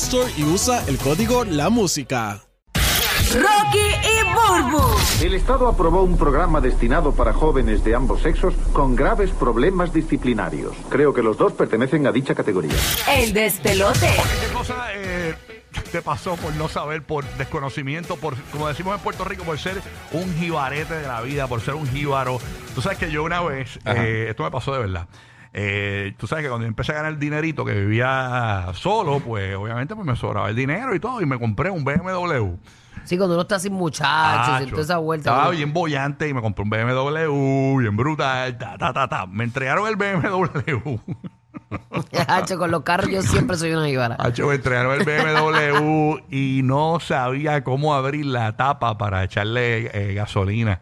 Store y usa el código La Música. Rocky y Burbu. El Estado aprobó un programa destinado para jóvenes de ambos sexos con graves problemas disciplinarios. Creo que los dos pertenecen a dicha categoría. El despelote. ¿Qué cosa eh, te pasó por no saber, por desconocimiento, por, como decimos en Puerto Rico, por ser un jibarete de la vida, por ser un jíbaro? Tú sabes que yo una vez, eh, esto me pasó de verdad. Eh, tú sabes que cuando yo empecé a ganar dinerito, que vivía solo, pues obviamente pues me sobraba el dinero y todo, y me compré un BMW. Sí, cuando uno está sin muchachos Tacho, toda esa vuelta. Estaba bien bollante y me compré un BMW, bien brutal, ta, ta, ta, ta. Me entregaron el BMW. Hacho, con los carros yo siempre soy una jíbara. Hacho, me entregaron el BMW y no sabía cómo abrir la tapa para echarle eh, gasolina.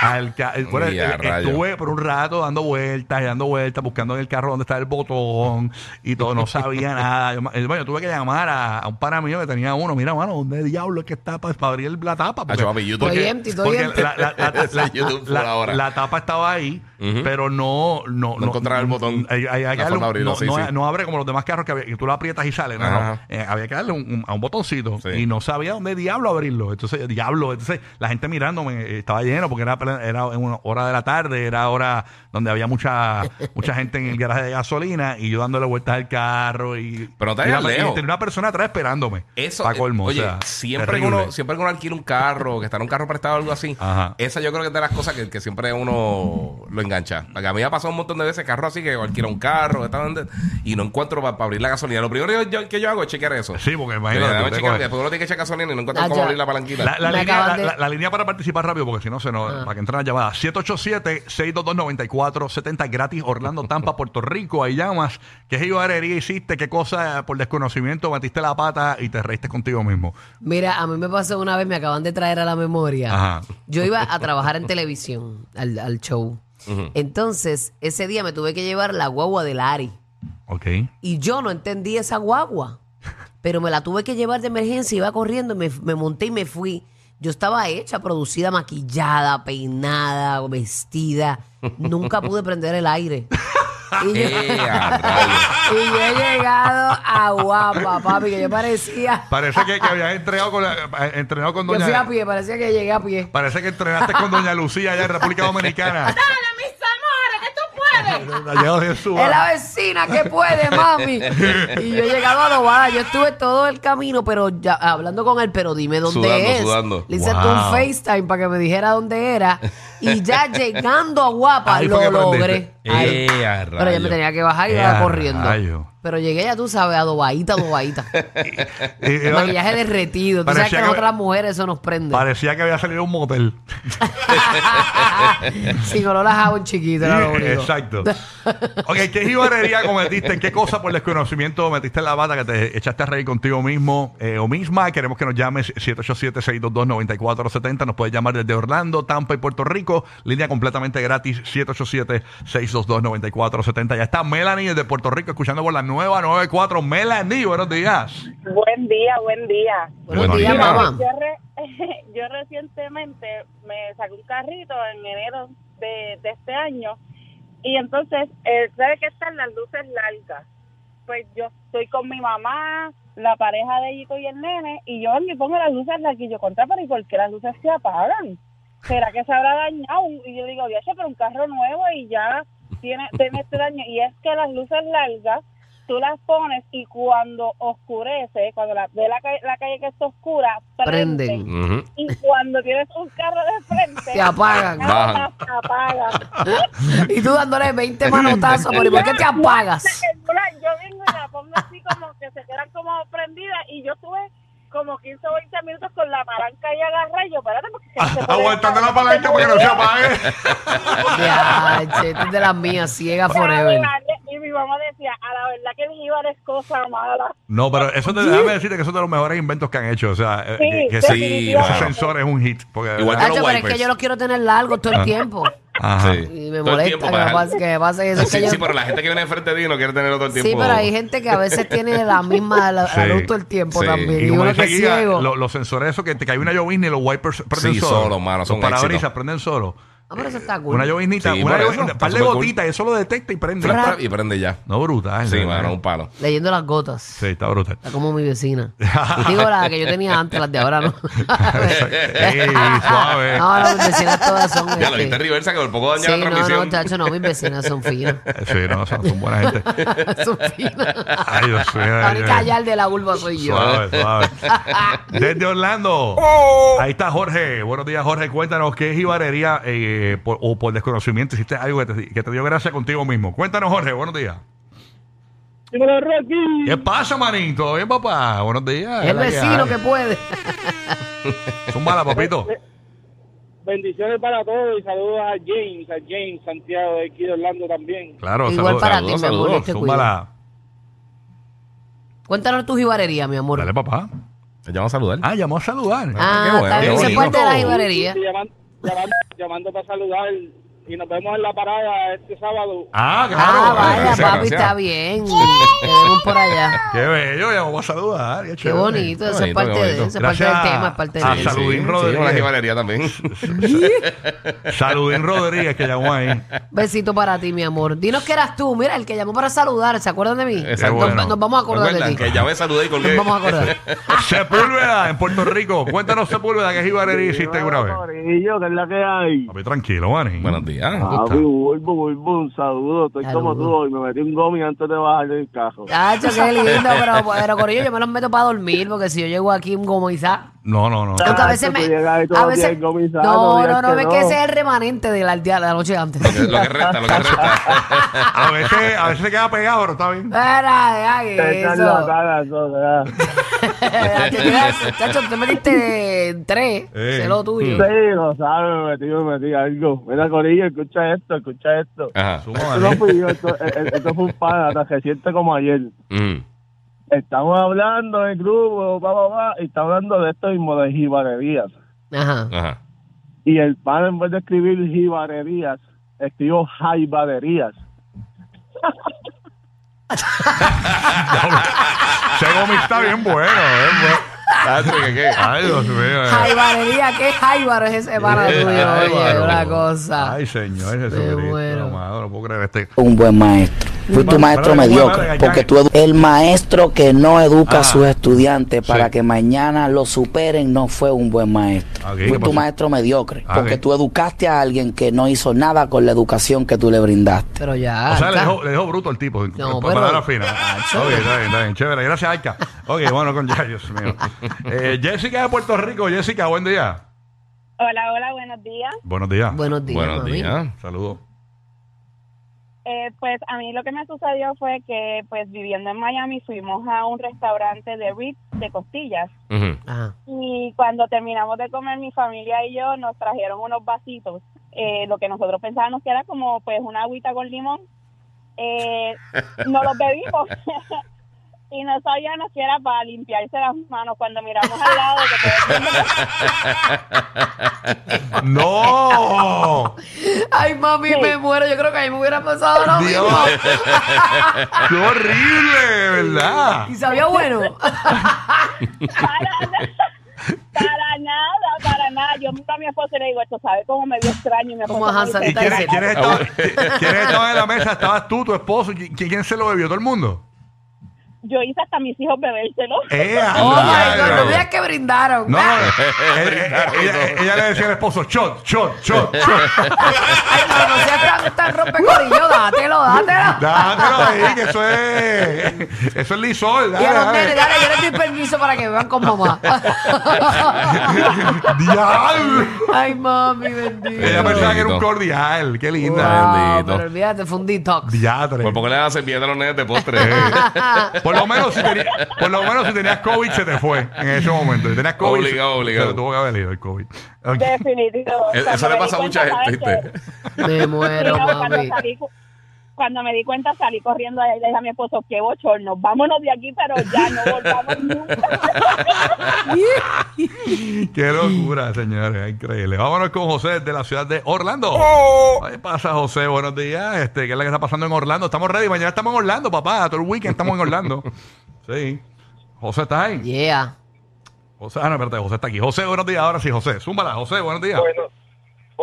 Al ca- bueno, Y a rayos. estuve por un rato dando vueltas y dando vueltas, buscando en el carro dónde está el botón y todo, no sabía nada. Yo, ma- eh, bueno, tuve que llamar a, a un pana mío que tenía uno. Mira, mano, ¿dónde diablo es que está para, abrir la tapa? Hacho, papi, YouTube. Estoy empty, estoy porque empty. la, la- la- Ese la- YouTube la- por ahora. la tapa estaba ahí, pero no no, No encontraba el botón, hay- hay- hay que la darle forma un- de abrirlo, no, sí, no- sí. no abre como los demás carros que, había- que tú lo aprietas y sale. No, Ajá. Eh, había que darle un- un- a un botoncito Sí. y no sabía dónde diablo abrirlo. Entonces, diablo. Entonces, la gente mirándome eh, estaba lleno porque era, era en una hora de la tarde, era hora donde había mucha mucha gente en el garaje de gasolina y yo dándole vueltas al carro. y Pero no y y tenía una persona atrás esperándome. Eso, Pa' colmo. oye, o sea, siempre, que uno, siempre que uno alquila un carro, que está en un carro prestado o algo así, Ajá. esa yo creo que es de las cosas que, que siempre uno lo engancha. Porque a mí me ha pasado un montón de veces carro así que alquila un carro esta donde- y no encuentro para abrir la gasolina. Lo primero que yo, que yo hago es chequear eso. Sí, porque Eh, imagínate. después uno tiene que echar gasolina y no encuentro Ah, cómo abrir la palanquita. La, línea, acaban la, de- la- la línea para participar rápido, porque si no, se nos, Ah. Para que entren las llamadas. 787-622-9470, gratis, Orlando, Tampa, Puerto Rico. Ahí llamas. ¿Qué jibarería hiciste? ¿Qué cosa por desconocimiento metiste la pata y te reíste contigo mismo? Mira, a mí me pasó una vez, me acaban de traer a la memoria. Ajá. Yo iba a trabajar en televisión, al, al show. Entonces, ese día me tuve que llevar la guagua del Ari. Ok. Y yo no entendí esa guagua. Pero me la tuve que llevar de emergencia, iba corriendo, me, me monté y me fui. Yo estaba hecha, producida, maquillada, peinada, vestida. Nunca pude prender el aire. Y yo, Eh, y yo he llegado a guapa, papi, que yo parecía. Parece que, que habías entrenado con, la- eh, entrenado con Yo doña... fui a pie, parecía que llegué a pie. Parece que entrenaste con doña Lucía allá en República Dominicana. Es la vecina que puede, mami. Y yo he llegado a Adobada. Yo estuve todo el camino, pero ya hablando con él, pero dime dónde Sudando, es. sudando. Le hice Wow. un FaceTime para que me dijera dónde era. Y ya llegando a Guapa Ahí fue lo que logré. Ahí. Eh, a Pero ya me tenía que bajar y Eh, iba a corriendo. rayo. Pero llegué ya, tú sabes, adobadita, adobadita. Y- y- Maquillaje derretido. Tú sabes Parecía que a que- nosotras mujeres eso nos prende. Parecía que había salido un motel. Sin olor a jabón chiquito, era lo único. Exacto. ok, ¿qué jibarería cometiste? ¿En qué cosa por desconocimiento metiste en la bata que te echaste a reír contigo mismo eh, o misma? Queremos que nos llames 787-622-9470. Nos puedes llamar desde Orlando, Tampa y Puerto Rico. Línea completamente gratis, 787-622-9470. Ya está Melanie desde Puerto Rico escuchando por la nueva 94. Melanie, buenos días. Buen día, buen día. Buenos días, mamá. Yo, re- yo recientemente me saqué un carrito en enero de, de este año y entonces, eh, ¿sabe qué están las luces largas? Pues yo estoy con mi mamá, la pareja de Yico y el nene y yo me pongo las luces largas y yo contra, pero ¿y por qué las luces se apagan? ¿Será que se habrá dañado? Y yo digo, viaje, pero un carro nuevo y ya tiene, tiene este daño. Y es que las luces largas tú las pones y cuando oscurece, cuando la, ve la, calle- la calle que está oscura, prende. Prenden. Y cuando tienes un carro de frente, Te apagan. Bajan. Y tú dándole 20 manotazos, pero ¿y por qué te apagas? Yo vengo y la pongo así como que se quedan como prendidas y yo tuve como 15 o 20 minutos con la palanca y yo, espérate, porque se- Aguantando la palanca para que no se apague. Ya, es de las mías, ciega forever. Y mi mamá decía, a la verdad que el jíbar es cosa mala. No, pero eso te, déjame decirte que eso es de los mejores inventos que han hecho. O sea, eh, Sí, que, que sí, ese- sensor es un hit. Porque, Igual que los pero es que yo lo quiero tener largo todo el tiempo. Ajá. Sí. Y me Todo molesta que me, dejar- pase, que me pase eso. Es Sí, que yo- sí, pero la gente que viene enfrente de ti no quiere tenerlo todo el tiempo. Sí, pero hay gente que a veces tiene la misma la, Sí. la luz todo el tiempo Sí. también. Y Y, uno que es Giga, ciego. lo- los sensores esos que te cae una llovizna y los wipers prenden Sí, solo. solo, mano, son Los parabrisas prenden solo. Ah, pero eso está cool. Una lloviznita, Sí, una por eso, lloviznita, está un par de súper cool. gotitas, eso lo detecta y prende. Fra, y prende ya. No, brutal. Sí, mano, un palo. Leyendo las gotas. Sí, está brutal. Está como mi vecina. Digo la que yo tenía antes, las de ahora no. Ey, suave. No, no, mis vecinas todas son. Ya lo este, viste reversa que por poco daña Sí, la no, transmisión. no, chacho, no, mis vecinas son finas. Sí, no, son, son buena gente. son finas. Ay, Dios mío. La ay, única ay. yal de la vulva soy yo. Suave, suave. Desde Orlando. Ahí está Jorge. Buenos días, Jorge. Cuéntanos qué jibarería eh, por- o por desconocimiento hiciste algo que te, que te dio gracia contigo mismo. Cuéntanos, Jorge. Buenos días. Rocky. ¿Qué pasa, manito? Bien, papá. Buenos días. El ¿Qué vecino hay? que puede. Zúmbala, papito. Bendiciones para todos y saludos a James, a James Santiago de aquí de Orlando también. Claro, Igual saludos. para saludos, ti, mi amor. saludos. Te cuide. Zúmbala. Cuéntanos tu jibarería, mi amor. Dale, papá. Te llamo a saludar. Ah, llamó a saludar. Ah, qué bueno, bonito. parte de la jibarería. Llamando, llamando para saludar y nos vemos en la parada este sábado. Ah, claro. Ah, vaya, gracias, papi, gracias. está bien. Te vemos por allá. Qué bello, llamó a saludar. Qué, bonito, eso es parte de eso, es parte del tema, es parte a de. Saludín sí, Rodríguez. Sí, jibalería también. Saludín Rodríguez que llamó ahí. Besito para ti, mi amor. Dinos que eras tú, mira, el que llamó para saludar, ¿se acuerdan de mí? Exacto. Nos, bueno. nos vamos a acordar de ti. que llamé, saludé y colgué. Nos vamos a acordar. Sepúlveda en Puerto Rico. Cuéntanos, Sepúlveda, qué jibarería hiciste alguna vez. Corillo, ¿qué es la que hay? Papi, tranquilo, Manny. Buenos días. Papi, vuelvo, vuelvo, un saludo. Estoy como tú hoy. Me metí un gomi antes de bajar del carro. Chacho, qué lindo, pero, pero Corillo, yo me los meto para dormir, porque si yo llego aquí un gomizá. No, no, no. Porque a veces me. A veces, no, no, no, no. que ese es el remanente de la, de la noche antes. Lo que resta, lo que resta. A veces, a veces se queda pegado, pero está bien. Espera, eso. Chacho, te metiste tres. Eh. Sé lo tuyo. Sí, lo sabes, me metí, me metí algo. Mira, Corillo, escucha esto, escucha esto. Ajá. Esto no fui yo, esto, esto fue un pana, tan reciente como ayer. Mm. Estamos hablando en el grupo, va, va, va, y está hablando de esto mismo, de jibarerías. Ajá. Ajá. Y el pan, en vez de escribir jibarerías, escribió jaibaderías. Ese gomi está bien bueno, ¿eh? bueno. Tacho, ¿qué, qué? Ay, Dios mío. eh. Jaibarería, ¿qué jaibaro es ese para tuyo? Oye, una cosa. Ay, señor Jesucristo. muero. amado, no puedo creer este. un buen maestro. Fui Vale, tu maestro mediocre, porque tú el maestro que no educa Ah, a sus estudiantes para sí. que mañana lo superen no fue un buen maestro. Ok, ¿qué Fui tu pasó? maestro mediocre, Ah, porque tú educaste a alguien que no hizo nada con la educación que tú le brindaste. Pero ya. O sea, le dejó, le dejó bruto al tipo. No, por pero- palabras finas. Tacho. Ok, está bien, está bien. Chévere. Gracias, Arca. Ok, bueno, con ya, Dios mío. Eh, Jessica de Puerto Rico. Jessica, buen día. Hola, hola, buenos días. Buenos días. Buenos días, Buenos días. Saludos. Eh, pues a mí lo que me sucedió fue que, pues viviendo en Miami, fuimos a un restaurante de ribs de costillas. Ajá. Y cuando terminamos de comer, mi familia y yo nos trajeron unos vasitos. Eh, lo que nosotros pensábamos que era como pues una agüita con limón. Eh, no los bebimos. y no sabíamos que era para limpiarse las manos cuando miramos al lado. Que ¡No! Ay, mami, me muero. Yo creo que a mí me hubiera pasado lo Dios. mismo. ¡Qué horrible, verdad! Y sabía bueno. para, para nada, para nada. Yo miro a mi esposo y le digo, esto sabe cómo me vio extraño. Y mi esposo Como me a dice, ¿Y quiénes, Ese- quiénes estaban, qui- quiénes estaban en la mesa? ¿Estabas tú, tu esposo? ¿Qui- ¿Quién, quién se lo bebió? ¿Todo el mundo? Yo hice hasta a mis hijos bebérselo. ¡Eh, Oh my! God, no veas que brindaron. No, no, eh, eh, ella, ella le decía al esposo, shot, shot, shot, shot. Ay, no, no seas tan, tan rompecorillo, dátelo, dátelo. Dátelo ahí, que eso es. Eso es lisol. Y Dale, a los dale. nenes, dale, yo les doy permiso para que beban con mamá. Diablo. Ay, mami, bendito. Ella pensaba que era un cordial. Qué linda. Wow, bendito. pero olvídate, fue un detox. Diatre. Por poco le das servilleta a los nenes de postre. Por lo menos si tenía- por lo menos si tenías COVID se te fue en ese momento. Si tenías COVID, Obligado, se- obligado. se te tuvo que haber ido el COVID. Definitivo. Eh, Eso le pasa a mucha gente, ¿sabes ¿viste? Me muero, cuando, mami. salí, cuando me di cuenta salí corriendo y le dije a mi esposo, qué bochorno, vámonos de aquí, pero ya no volvamos nunca. Qué locura, señores. Increíble. Vámonos con José de la ciudad de Orlando. ¿Qué pasa, José? Buenos días. Este, ¿Qué es lo que está pasando en Orlando? Estamos ready. Mañana estamos en Orlando, papá. Todo el weekend estamos en Orlando. Sí. José, ¿estás ahí? Yeah. José, ah, no, espérate. José está aquí. José, buenos días. Ahora sí, José. Zúmbala. José, buenos días. Bueno,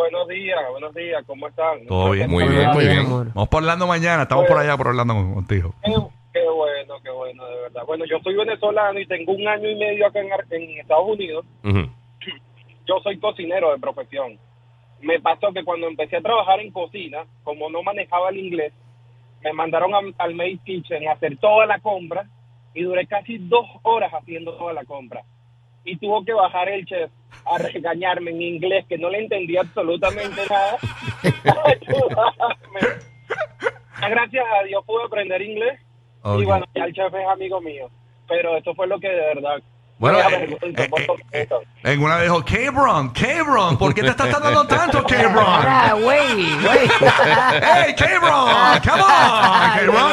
buenos días, buenos días, ¿cómo están? Todo bien. Muy bien, muy bien. Vamos por Orlando mañana. Estamos por allá por Orlando con- contigo. Qué, qué bueno, qué bueno, de verdad. Bueno, yo soy venezolano y tengo un año y medio acá en, Estados Unidos. Yo soy cocinero de profesión. Me pasó que cuando empecé a trabajar en cocina, como no manejaba el inglés, me mandaron a- al Maid Kitchen a hacer toda la compra y duré casi dos horas haciendo toda la compra. Y tuvo que bajar el chef a regañarme en inglés, que no le entendía absolutamente nada. Gracias a Dios pude aprender inglés Ok. y bueno, ya el chef es amigo mío. Pero esto fue lo que de verdad... Bueno, eh, eh, por eh, completo. En una dijo, Cabron, Cabron, ¿por qué te estás tardando tanto, Cabron? Ah, güey, güey. ¡Hey, Cabron! ¡Come on, Cabron!